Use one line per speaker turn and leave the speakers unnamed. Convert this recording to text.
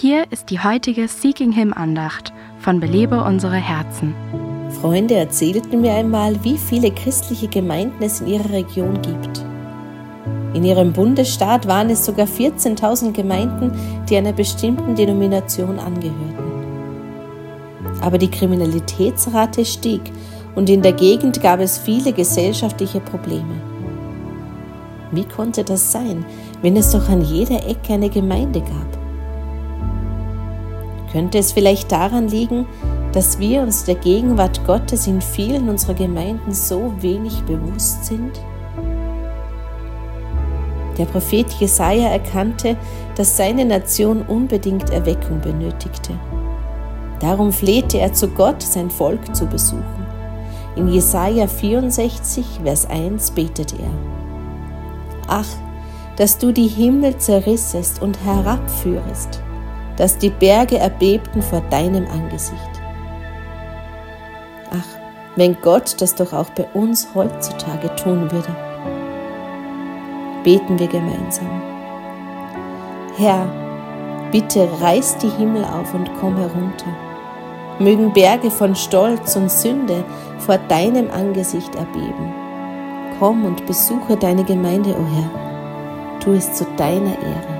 Hier ist die heutige Seeking Him Andacht von Belebe unsere Herzen.
Freunde erzählten mir einmal, wie viele christliche Gemeinden es in ihrer Region gibt. In ihrem Bundesstaat waren es sogar 14.000 Gemeinden, die einer bestimmten Denomination angehörten. Aber die Kriminalitätsrate stieg und in der Gegend gab es viele gesellschaftliche Probleme. Wie konnte das sein, wenn es doch an jeder Ecke eine Gemeinde gab? Könnte es vielleicht daran liegen, dass wir uns der Gegenwart Gottes in vielen unserer Gemeinden so wenig bewusst sind? Der Prophet Jesaja erkannte, dass seine Nation unbedingt Erweckung benötigte. Darum flehte er zu Gott, sein Volk zu besuchen. In Jesaja 64, Vers 1 betet er: Ach, dass du die Himmel zerrissest und herabführest dass die Berge erbebten vor deinem Angesicht. Ach, wenn Gott das doch auch bei uns heutzutage tun würde. Beten wir gemeinsam. Herr, bitte reiß die Himmel auf und komm herunter. Mögen Berge von Stolz und Sünde vor deinem Angesicht erbeben. Komm und besuche deine Gemeinde, o oh Herr. Tu es zu deiner Ehre.